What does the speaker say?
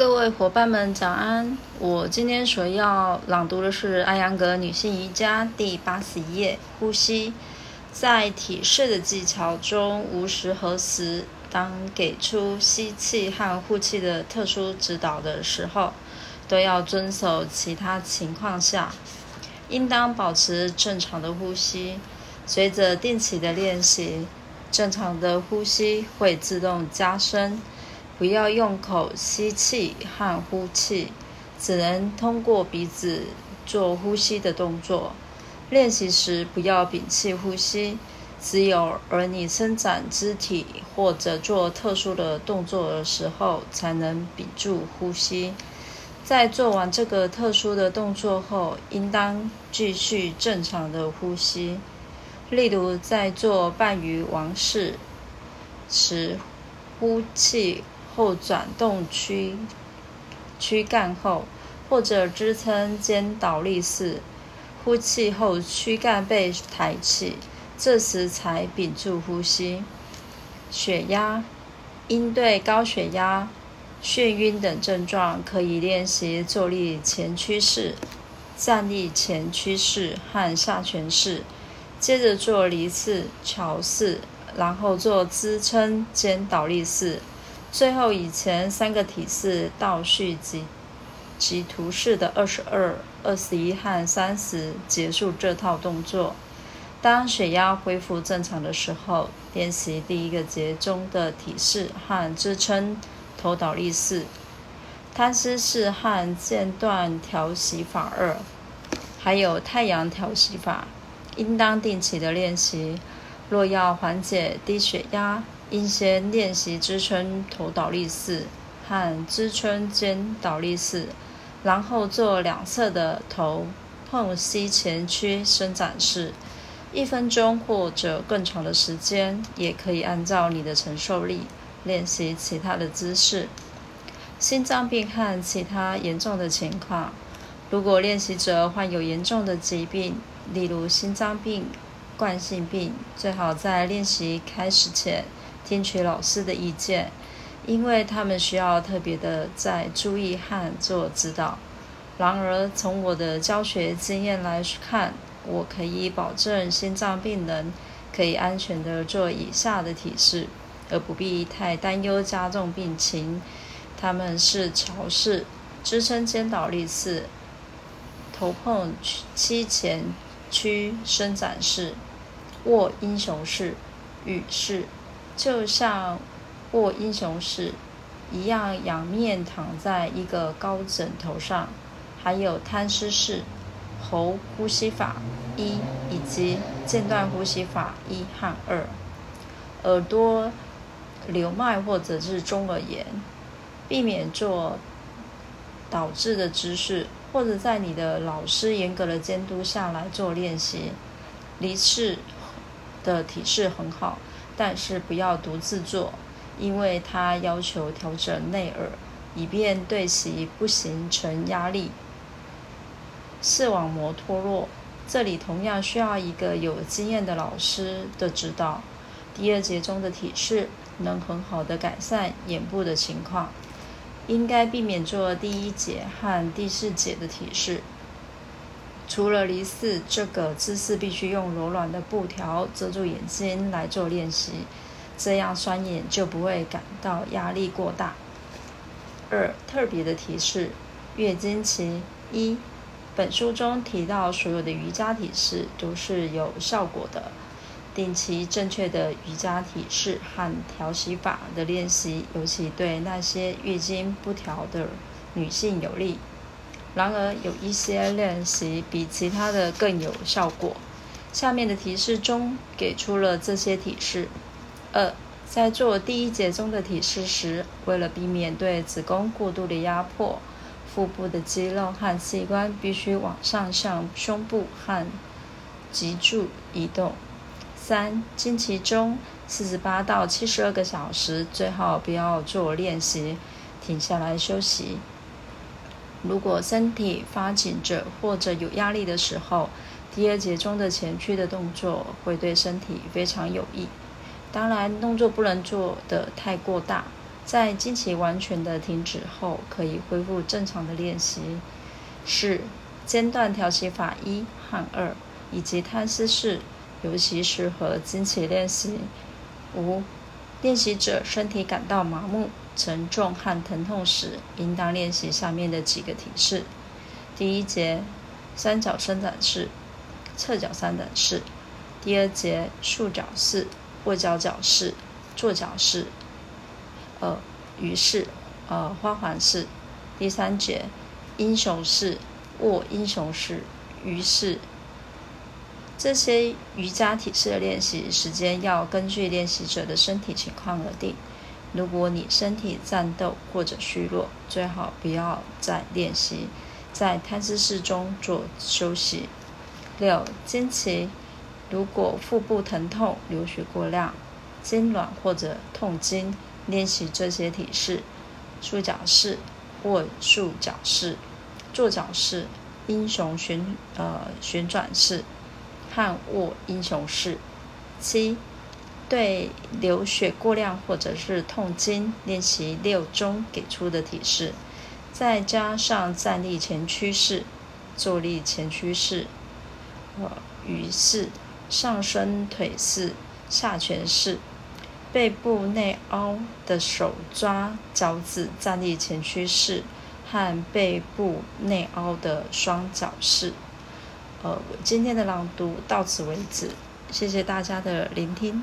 各位伙伴们，早安！我今天所要朗读的是艾扬格女性瑜伽第八十一页——呼吸。在体式的技巧中，无时何时，当给出吸气和呼气的特殊指导的时候，都要遵守其他情况下，应当保持正常的呼吸。随着定期的练习，正常的呼吸会自动加深。不要用口吸气和呼气，只能通过鼻子做呼吸的动作。练习时不要屏气呼吸，只有而你伸展肢体或者做特殊的动作的时候，才能屏住呼吸。在做完这个特殊的动作后，应当继续正常的呼吸。例如，在做半鱼王式时，呼气。后转动躯躯干后，或者支撑肩倒立式，呼气后躯干被抬起，这时才屏住呼吸。血压，应对高血压、眩晕等症状，可以练习坐立前屈式、站立前屈式和下犬式，接着做离式、桥式，然后做支撑肩倒立式。最后以前三个体式倒序及及图示的二十二、二十一和三十结束这套动作。当血压恢复正常的时候，练习第一个节中的体式和支撑头倒立式、摊尸式和间断调息法二，还有太阳调息法，应当定期的练习。若要缓解低血压，应先练习支撑头倒立式和支撑肩倒立式，然后做两侧的头碰膝前屈伸展式，一分钟或者更长的时间，也可以按照你的承受力练习其他的姿势。心脏病和其他严重的情况，如果练习者患有严重的疾病，例如心脏病、冠心病，最好在练习开始前。听取老师的意见，因为他们需要特别的在注意和做指导。然而，从我的教学经验来看，我可以保证心脏病人可以安全的做以下的体式，而不必太担忧加重病情。他们是桥式、支撑肩倒立式、头碰膝前屈伸展式、卧英雄式、羽式。就像卧英雄式一样，仰面躺在一个高枕头上，还有摊尸式、喉呼吸法一以及间断呼吸法一和二。耳朵流脉或者是中耳炎，避免做导致的姿势，或者在你的老师严格的监督下来做练习。离式的体式很好。但是不要独自做，因为它要求调整内耳，以便对其不形成压力。视网膜脱落，这里同样需要一个有经验的老师的指导。第二节中的体式能很好的改善眼部的情况，应该避免做第一节和第四节的体式。除了离四这个姿势，必须用柔软的布条遮住眼睛来做练习，这样双眼就不会感到压力过大。二、特别的提示：月经期一，本书中提到所有的瑜伽体式都是有效果的，定期正确的瑜伽体式和调息法的练习，尤其对那些月经不调的女性有利。然而，有一些练习比其他的更有效果。下面的提示中给出了这些提示：二，在做第一节中的提示时，为了避免对子宫过度的压迫，腹部的肌肉和器官必须往上向胸部和脊柱移动。三，经期中四十八到七十二个小时，最好不要做练习，停下来休息。如果身体发紧着或者有压力的时候，第二节中的前屈的动作会对身体非常有益。当然，动作不能做得太过大，在经期完全的停止后，可以恢复正常的练习。四、间断调息法一和二，以及贪思式，尤其适合经期练习。五、练习者身体感到麻木、沉重和疼痛时，应当练习下面的几个体式。第一节，三角伸展式、侧脚伸展式；第二节，束脚式、卧脚脚式、坐脚式；呃，鱼式、呃，花环式；第三节，英雄式、卧英雄式、鱼式。这些瑜伽体式的练习时间要根据练习者的身体情况而定。如果你身体战斗或者虚弱，最好不要再练习，在摊姿势中做休息。六、经期，如果腹部疼痛、流血过量、痉挛或者痛经，练习这些体式：束脚式、或束脚式、坐脚式、英雄旋呃旋转式。半握英雄式。七，对流血过量或者是痛经练习六中给出的体式，再加上站立前屈式、坐立前屈式、呃鱼式、上身腿式、下犬式、背部内凹的手抓脚趾站立前屈式和背部内凹的双脚式。呃，今天的朗读到此为止，谢谢大家的聆听。